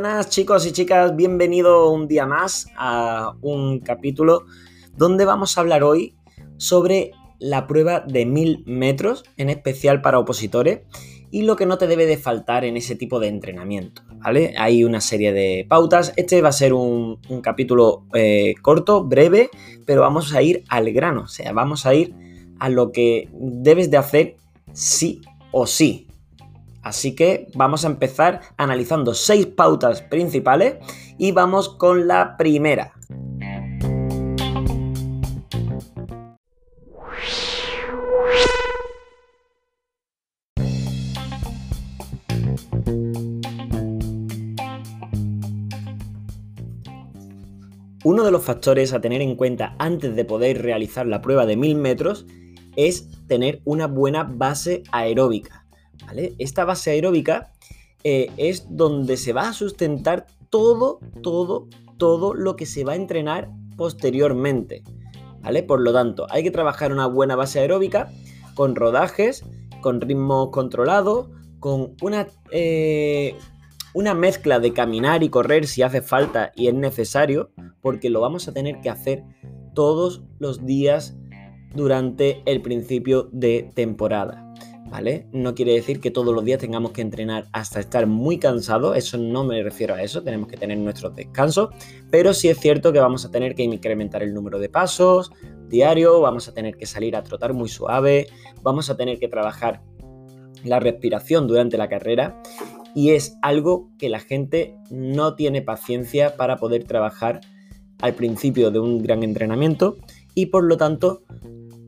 Buenas chicos y chicas, bienvenido un día más a un capítulo donde vamos a hablar hoy sobre la prueba de 1000 metros, en especial para opositores, y lo que no te debe de faltar en ese tipo de entrenamiento, ¿vale? Hay una serie de pautas, este va a ser un, capítulo eh, corto, breve, pero vamos a ir al grano, o sea, vamos a ir a lo que debes de hacer sí o sí, Así que vamos a empezar analizando seis pautas principales y vamos con la primera. Uno de los factores a tener en cuenta antes de poder realizar la prueba de 1000 metros es tener una buena base aeróbica. Esta base aeróbica eh, es donde se va a sustentar todo, todo, todo lo que se va a entrenar posteriormente. Por lo tanto, hay que trabajar una buena base aeróbica con rodajes, con ritmo controlado, con eh, una mezcla de caminar y correr si hace falta y es necesario, porque lo vamos a tener que hacer todos los días durante el principio de temporada. ¿Vale? No quiere decir que todos los días tengamos que entrenar hasta estar muy cansados, eso no me refiero a eso, tenemos que tener nuestros descansos, pero sí es cierto que vamos a tener que incrementar el número de pasos diario, vamos a tener que salir a trotar muy suave, vamos a tener que trabajar la respiración durante la carrera y es algo que la gente no tiene paciencia para poder trabajar al principio de un gran entrenamiento y por lo tanto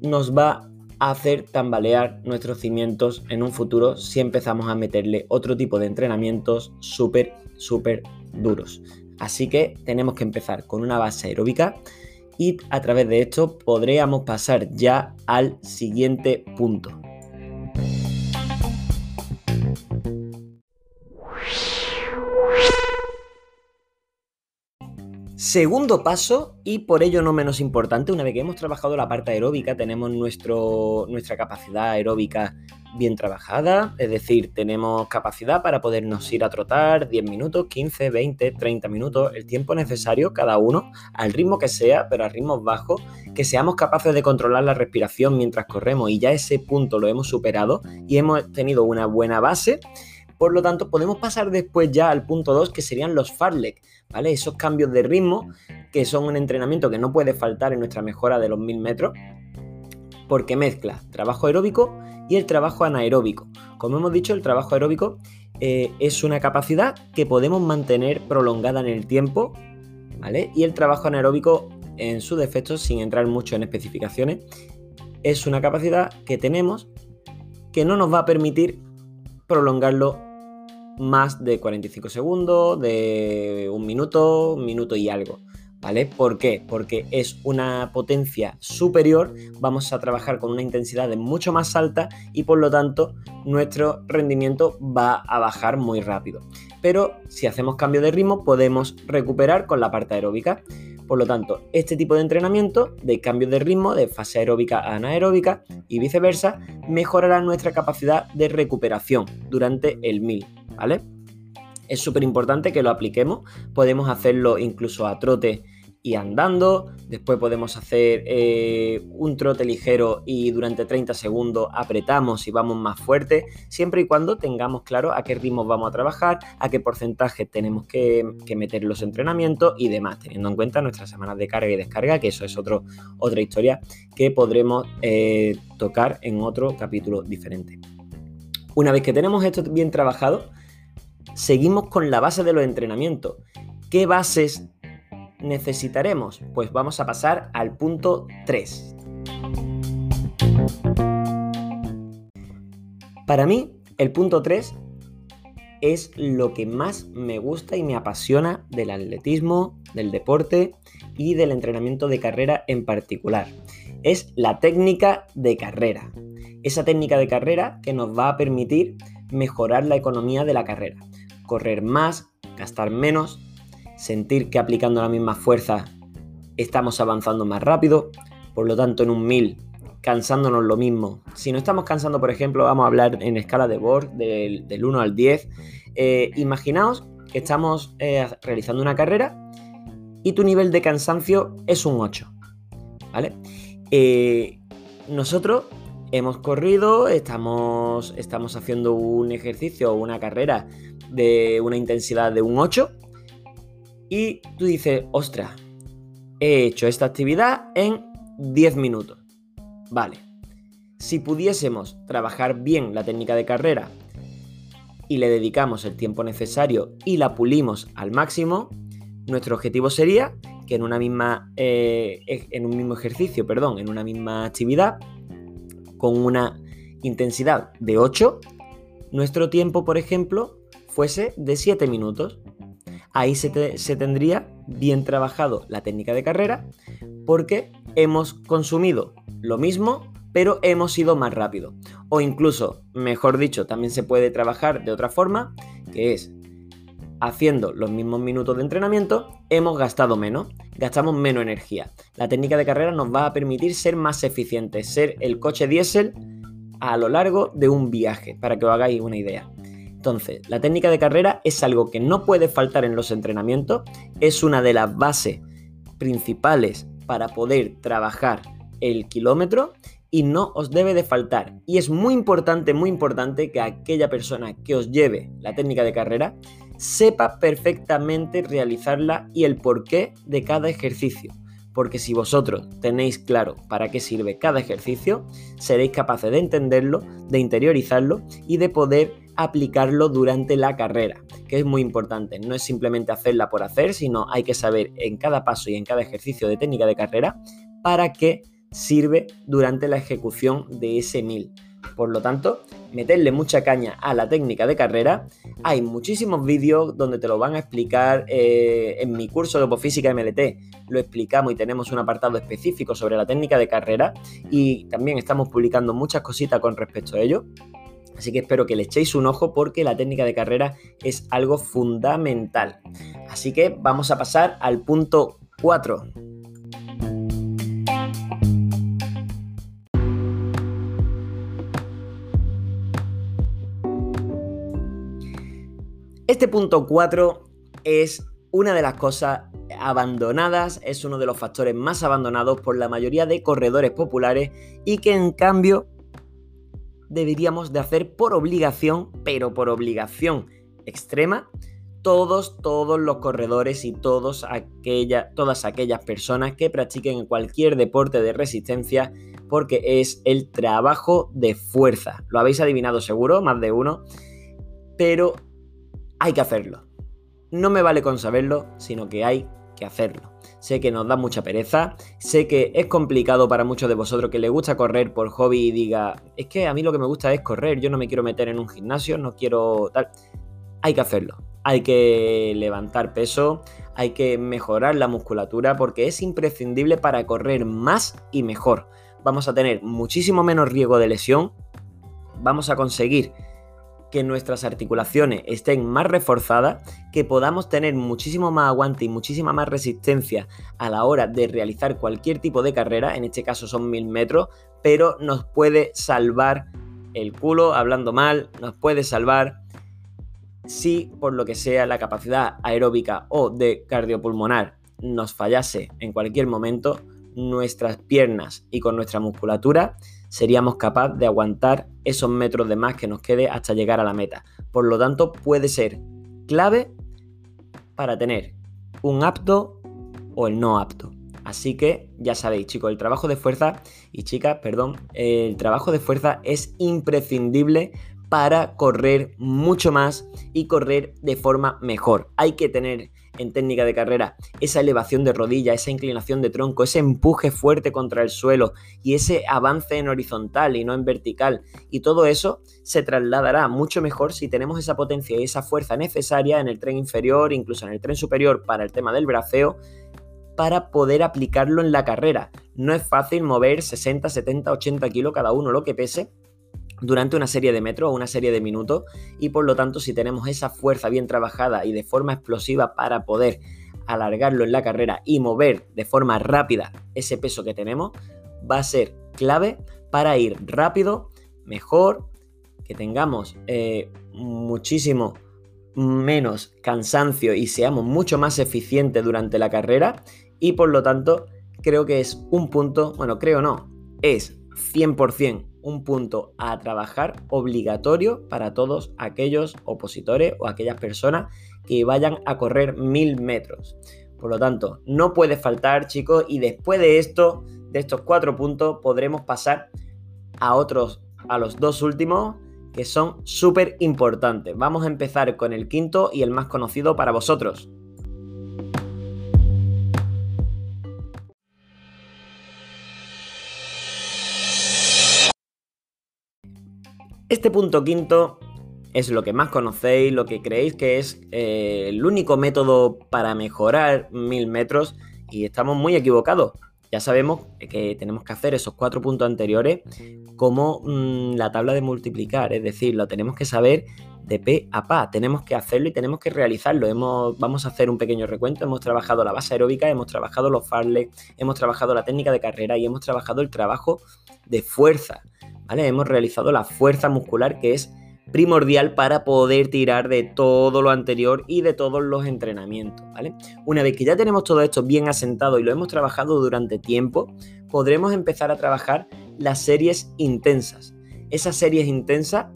nos va hacer tambalear nuestros cimientos en un futuro si empezamos a meterle otro tipo de entrenamientos súper, súper duros. Así que tenemos que empezar con una base aeróbica y a través de esto podríamos pasar ya al siguiente punto. Segundo paso, y por ello no menos importante, una vez que hemos trabajado la parte aeróbica, tenemos nuestro, nuestra capacidad aeróbica bien trabajada, es decir, tenemos capacidad para podernos ir a trotar 10 minutos, 15, 20, 30 minutos, el tiempo necesario cada uno, al ritmo que sea, pero a ritmos bajos, que seamos capaces de controlar la respiración mientras corremos. Y ya ese punto lo hemos superado y hemos tenido una buena base por lo tanto, podemos pasar después ya al punto 2, que serían los fartlek, ¿vale? Esos cambios de ritmo, que son un entrenamiento que no puede faltar en nuestra mejora de los 1000 metros, porque mezcla trabajo aeróbico y el trabajo anaeróbico. Como hemos dicho, el trabajo aeróbico eh, es una capacidad que podemos mantener prolongada en el tiempo, ¿vale? Y el trabajo anaeróbico, en su defecto, sin entrar mucho en especificaciones, es una capacidad que tenemos que no nos va a permitir prolongarlo más de 45 segundos, de un minuto, un minuto y algo. ¿Vale? ¿Por qué? Porque es una potencia superior, vamos a trabajar con una intensidad mucho más alta y por lo tanto nuestro rendimiento va a bajar muy rápido. Pero si hacemos cambio de ritmo podemos recuperar con la parte aeróbica. Por lo tanto, este tipo de entrenamiento de cambio de ritmo de fase aeróbica a anaeróbica y viceversa mejorará nuestra capacidad de recuperación durante el 1000 ¿vale? Es súper importante que lo apliquemos, podemos hacerlo incluso a trote y andando, después podemos hacer eh, un trote ligero y durante 30 segundos apretamos y vamos más fuerte, siempre y cuando tengamos claro a qué ritmo vamos a trabajar, a qué porcentaje tenemos que, meter los entrenamientos y demás, teniendo en cuenta nuestras semanas de carga y descarga, que eso es otro, otra historia que podremos eh, tocar en otro capítulo diferente. Una vez que tenemos esto bien trabajado, Seguimos con la base de los entrenamientos. ¿Qué bases necesitaremos? Pues vamos a pasar al punto 3. Para mí, el punto 3 es lo que más me gusta y me apasiona del atletismo, del deporte y del entrenamiento de carrera en particular. Es la técnica de carrera. Esa técnica de carrera que nos va a permitir mejorar la economía de la carrera correr más, gastar menos, sentir que aplicando la misma fuerza estamos avanzando más rápido, por lo tanto en un 1000 cansándonos lo mismo. Si no estamos cansando, por ejemplo, vamos a hablar en escala de Borg del, 1 al 10. Eh, imaginaos que estamos eh, realizando una carrera y tu nivel de cansancio es un 8. ¿Vale? Eh, nosotros hemos corrido, estamos, estamos haciendo un ejercicio o una carrera de una intensidad de un 8 y tú dices, ostras, he hecho esta actividad en 10 minutos. Vale. Si pudiésemos trabajar bien la técnica de carrera y le dedicamos el tiempo necesario y la pulimos al máximo, nuestro objetivo sería que en una misma eh, en un mismo ejercicio, perdón, en una misma actividad con una intensidad de 8, nuestro tiempo, por ejemplo, fuese de 7 minutos. Ahí se, tendría bien trabajado la técnica de carrera porque hemos consumido lo mismo, pero hemos ido más rápido. O incluso, mejor dicho, también se puede trabajar de otra forma, que es haciendo los mismos minutos de entrenamiento, hemos gastado menos, gastamos menos energía. La técnica de carrera nos va a permitir ser más eficientes, ser el coche diésel a lo largo de un viaje, para que os hagáis una idea. Entonces, la técnica de carrera es algo que no puede faltar en los entrenamientos, es una de las bases principales para poder trabajar el kilómetro y no os debe de faltar. Y es muy importante, muy importante que aquella persona que os lleve la técnica de carrera sepa perfectamente realizarla y el porqué de cada ejercicio. Porque si vosotros tenéis claro para qué sirve cada ejercicio, seréis capaces de entenderlo, de interiorizarlo y de poder aplicarlo durante la carrera, que es muy importante. No es simplemente hacerla por hacer, sino hay que saber en cada paso y en cada ejercicio de técnica de carrera para qué sirve durante la ejecución de ese mil. Por lo tanto, meterle mucha caña a la técnica de carrera. Hay muchísimos vídeos donde te lo van a explicar. Eh, en mi curso de Opofísica MLT lo explicamos y tenemos un apartado específico sobre la técnica de carrera y también estamos publicando muchas cositas con respecto a ello. Así que espero que le echéis un ojo porque la técnica de carrera es algo fundamental. Así que vamos a pasar al punto 4. Este punto 4 es una de las cosas abandonadas, es uno de los factores más abandonados por la mayoría de corredores populares y que en cambio deberíamos de hacer por obligación, pero por obligación extrema, todos, todos los corredores y todas aquellas personas que practiquen cualquier deporte de resistencia porque es el trabajo de fuerza. Lo habéis adivinado seguro, más de uno, pero hay que hacerlo. No me vale con saberlo, sino que hay que hacerlo. Sé que nos da mucha pereza, sé que es complicado para muchos de vosotros que les gusta correr por hobby y diga, es que a mí lo que me gusta es correr, yo no me quiero meter en un gimnasio, no quiero tal. Hay que hacerlo. Hay que levantar peso, hay que mejorar la musculatura porque es imprescindible para correr más y mejor. Vamos a tener muchísimo menos riesgo de lesión, vamos a conseguir que nuestras articulaciones estén más reforzadas, que podamos tener muchísimo más aguante y muchísima más resistencia a la hora de realizar cualquier tipo de carrera, en este caso son mil metros, pero nos puede salvar el culo, hablando mal, nos puede salvar si por lo que sea la capacidad aeróbica o de cardiopulmonar nos fallase en cualquier momento, nuestras piernas y con nuestra musculatura seríamos capaces de aguantar esos metros de más que nos quede hasta llegar a la meta. Por lo tanto, puede ser clave para tener un apto o el no apto. Así que ya sabéis, chicos, el trabajo de fuerza y chicas, perdón, el trabajo de fuerza es imprescindible para correr mucho más y correr de forma mejor. Hay que tener en técnica de carrera, esa elevación de rodilla, esa inclinación de tronco, ese empuje fuerte contra el suelo y ese avance en horizontal y no en vertical. Y todo eso se trasladará mucho mejor si tenemos esa potencia y esa fuerza necesaria en el tren inferior, incluso en el tren superior para el tema del braceo, para poder aplicarlo en la carrera. No es fácil mover 60, 70, 80 kilos cada uno, lo que pese, durante una serie de metros o una serie de minutos y por lo tanto si tenemos esa fuerza bien trabajada y de forma explosiva para poder alargarlo en la carrera y mover de forma rápida ese peso que tenemos, va a ser clave para ir rápido, mejor, que tengamos eh, muchísimo menos cansancio y seamos mucho más eficientes durante la carrera y por lo tanto creo que es un punto, bueno, creo no, es 100% un punto a trabajar obligatorio para todos aquellos opositores o aquellas personas que vayan a correr mil metros. Por lo tanto, no puede faltar, chicos, y después de esto, de estos cuatro puntos, podremos pasar a otros, a los dos últimos, que son súper importantes. Vamos a empezar con el quinto y el más conocido para vosotros. Este punto quinto es lo que más conocéis, lo que creéis que es eh, el único método para mejorar mil metros y estamos muy equivocados. Ya sabemos que tenemos que hacer esos cuatro puntos anteriores como mm, la tabla de multiplicar, es decir, lo tenemos que saber de P a pa, tenemos que hacerlo y tenemos que realizarlo. Hemos, vamos a hacer un pequeño recuento, hemos trabajado la base aeróbica, hemos trabajado los farles, hemos trabajado la técnica de carrera y hemos trabajado el trabajo de fuerza, ¿vale? Hemos realizado la fuerza muscular que es primordial para poder tirar de todo lo anterior y de todos los entrenamientos, ¿vale? Una vez que ya tenemos todo esto bien asentado y lo hemos trabajado durante tiempo, podremos empezar a trabajar las series intensas. Esas series intensas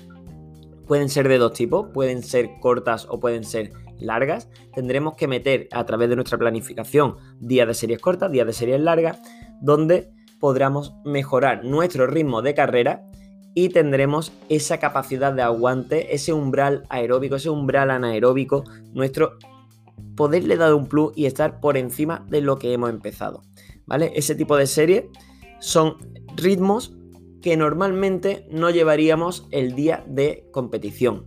pueden ser de dos tipos, pueden ser cortas o pueden ser largas. Tendremos que meter a través de nuestra planificación días de series cortas, días de series largas, donde podremos mejorar nuestro ritmo de carrera y tendremos esa capacidad de aguante, ese umbral aeróbico, ese umbral anaeróbico, nuestro poderle dar un plus y estar por encima de lo que hemos empezado. ¿Vale? Ese tipo de serie son ritmos que normalmente no llevaríamos el día de competición.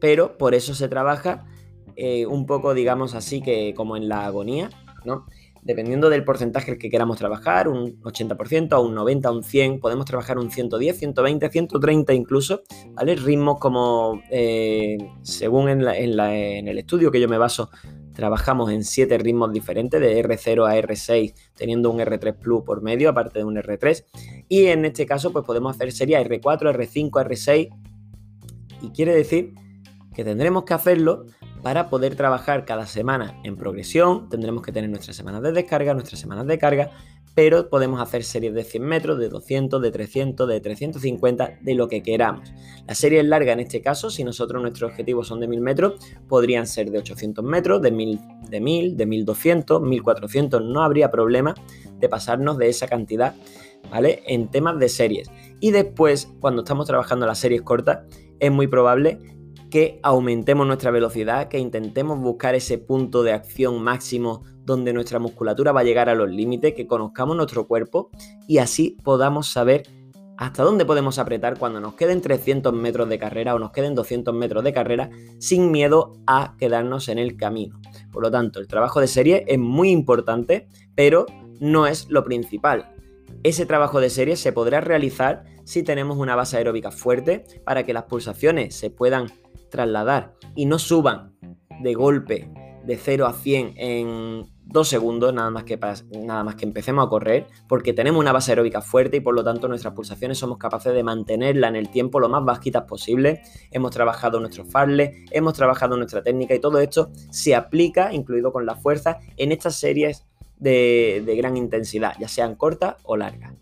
Pero por eso se trabaja eh, un poco, digamos así, que como en la agonía, ¿no? Dependiendo del porcentaje que queramos trabajar, un 80%, a un 90%, a un 100%, podemos trabajar un 110, 120, 130 incluso, ¿vale? Ritmos como, eh, según en, el estudio que yo me baso, trabajamos en 7 ritmos diferentes, de R0 a R6, teniendo un R3 Plus por medio, aparte de un R3, y en este caso pues podemos hacer sería R4, R5, R6, y quiere decir que tendremos que hacerlo para poder trabajar cada semana en progresión. Tendremos que tener nuestras semanas de descarga, nuestras semanas de carga, pero podemos hacer series de 100 metros, de 200, de 300, de 350, de lo que queramos. La serie es larga en este caso, si nosotros nuestros objetivos son de 1000 metros, podrían ser de 800 metros, de 1000, de 1000, de 1200, 1400, no habría problema de pasarnos de esa cantidad, ¿vale? En temas de series. Y después, cuando estamos trabajando las series cortas, es muy probable que aumentemos nuestra velocidad, que intentemos buscar ese punto de acción máximo donde nuestra musculatura va a llegar a los límites, que conozcamos nuestro cuerpo y así podamos saber hasta dónde podemos apretar cuando nos queden 300 metros de carrera o nos queden 200 metros de carrera sin miedo a quedarnos en el camino. Por lo tanto, el trabajo de serie es muy importante, pero no es lo principal. Ese trabajo de serie se podrá realizar si tenemos una base aeróbica fuerte para que las pulsaciones se puedan trasladar y no suban de golpe de 0 a 100 en 2 segundos, nada más, que nada más que empecemos a correr, porque tenemos una base aeróbica fuerte y por lo tanto nuestras pulsaciones somos capaces de mantenerla en el tiempo lo más bajitas posible. Hemos trabajado nuestros farles, hemos trabajado nuestra técnica y todo esto se aplica, incluido con la fuerza, en estas series de, de gran intensidad, ya sean cortas o largas.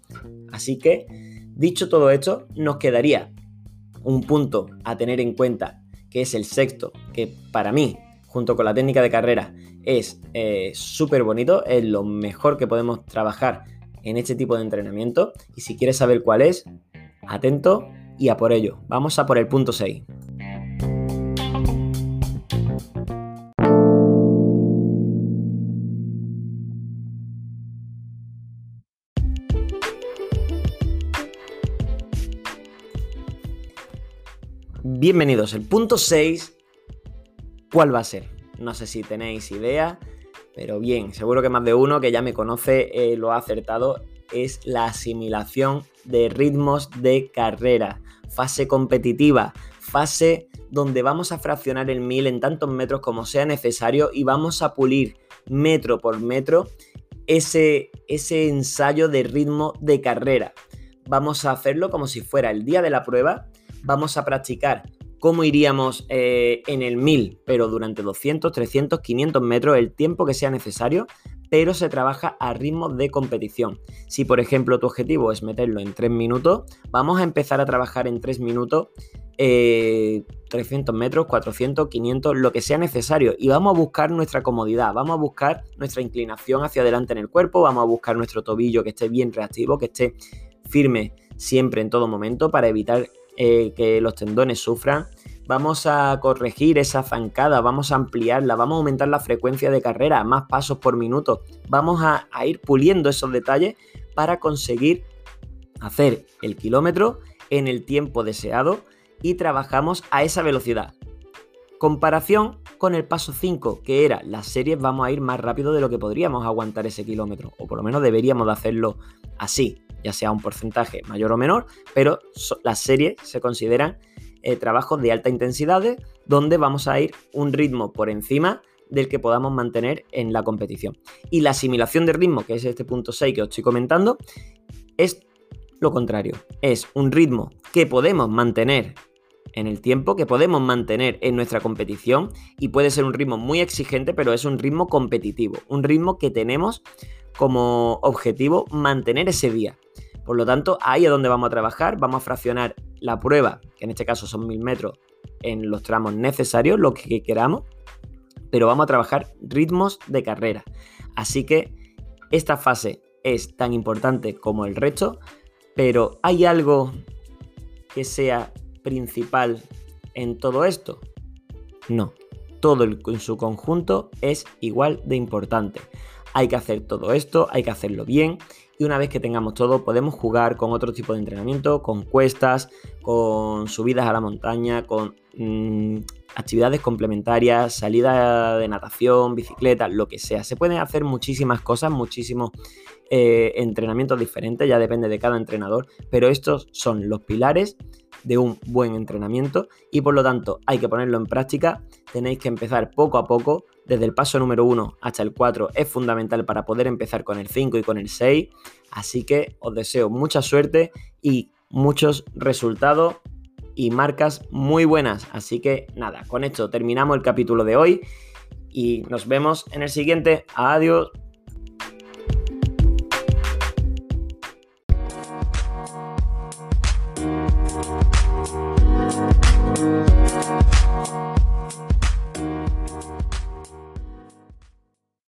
Así que, dicho todo esto, nos quedaría un punto a tener en cuenta que es el sexto, que para mí, junto con la técnica de carrera, es eh, súper bonito, es lo mejor que podemos trabajar en este tipo de entrenamiento. Y si quieres saber cuál es, atento y a por ello. Vamos a por el punto 6. Bienvenidos. El punto 6, ¿cuál va a ser? No sé si tenéis idea, pero bien, seguro que más de uno que ya me conoce eh, lo ha acertado. Es la asimilación de ritmos de carrera. Fase competitiva, fase donde vamos a fraccionar el mil en tantos metros como sea necesario y vamos a pulir metro por metro ese, ese ensayo de ritmo de carrera. Vamos a hacerlo como si fuera el día de la prueba vamos a practicar cómo iríamos eh, en el 1000, pero durante 200, 300, 500 metros, el tiempo que sea necesario, pero se trabaja a ritmo de competición. Si por ejemplo tu objetivo es meterlo en 3 minutos, vamos a empezar a trabajar en 3 minutos 300 eh, metros, 400, 500, lo que sea necesario. Y vamos a buscar nuestra comodidad, vamos a buscar nuestra inclinación hacia adelante en el cuerpo, vamos a buscar nuestro tobillo que esté bien reactivo, que esté firme siempre en todo momento para evitar eh, que los tendones sufran. Vamos a corregir esa zancada, vamos a ampliarla, vamos a aumentar la frecuencia de carrera, más pasos por minuto. Vamos a, ir puliendo esos detalles para conseguir hacer el kilómetro en el tiempo deseado y trabajamos a esa velocidad. Comparación con el paso 5, que era las series vamos a ir más rápido de lo que podríamos aguantar ese kilómetro, o por lo menos deberíamos de hacerlo así, ya sea un porcentaje mayor o menor, pero las series se consideran eh, trabajos de alta intensidad donde vamos a ir un ritmo por encima del que podamos mantener en la competición. Y la asimilación de ritmo, que es este punto 6 que os estoy comentando, es lo contrario. Es un ritmo que podemos mantener en el tiempo, que podemos mantener en nuestra competición y puede ser un ritmo muy exigente, pero es un ritmo competitivo, un ritmo que tenemos como objetivo mantener ese día. Por lo tanto, ahí es donde vamos a trabajar, vamos a fraccionar la prueba, que en este caso son mil metros, en los tramos necesarios, lo que queramos, pero vamos a trabajar ritmos de carrera. Así que esta fase es tan importante como el resto, pero ¿hay algo que sea principal en todo esto? No, todo en su conjunto es igual de importante. Hay que hacer todo esto, hay que hacerlo bien y una vez que tengamos todo podemos jugar con otro tipo de entrenamiento, con cuestas, con subidas a la montaña, con mm, actividades complementarias, salida de natación, bicicleta, lo que sea. Se pueden hacer muchísimas cosas, muchísimos eh, entrenamientos diferentes, ya depende de cada entrenador, pero estos son los pilares de un buen entrenamiento y por lo tanto hay que ponerlo en práctica. Tenéis que empezar poco a poco, desde el paso número 1 hasta el 4 es fundamental para poder empezar con el 5 y con el 6. Así que os deseo mucha suerte y muchos resultados y marcas muy buenas. Así que nada, con esto terminamos el capítulo de hoy y nos vemos en el siguiente. Adiós.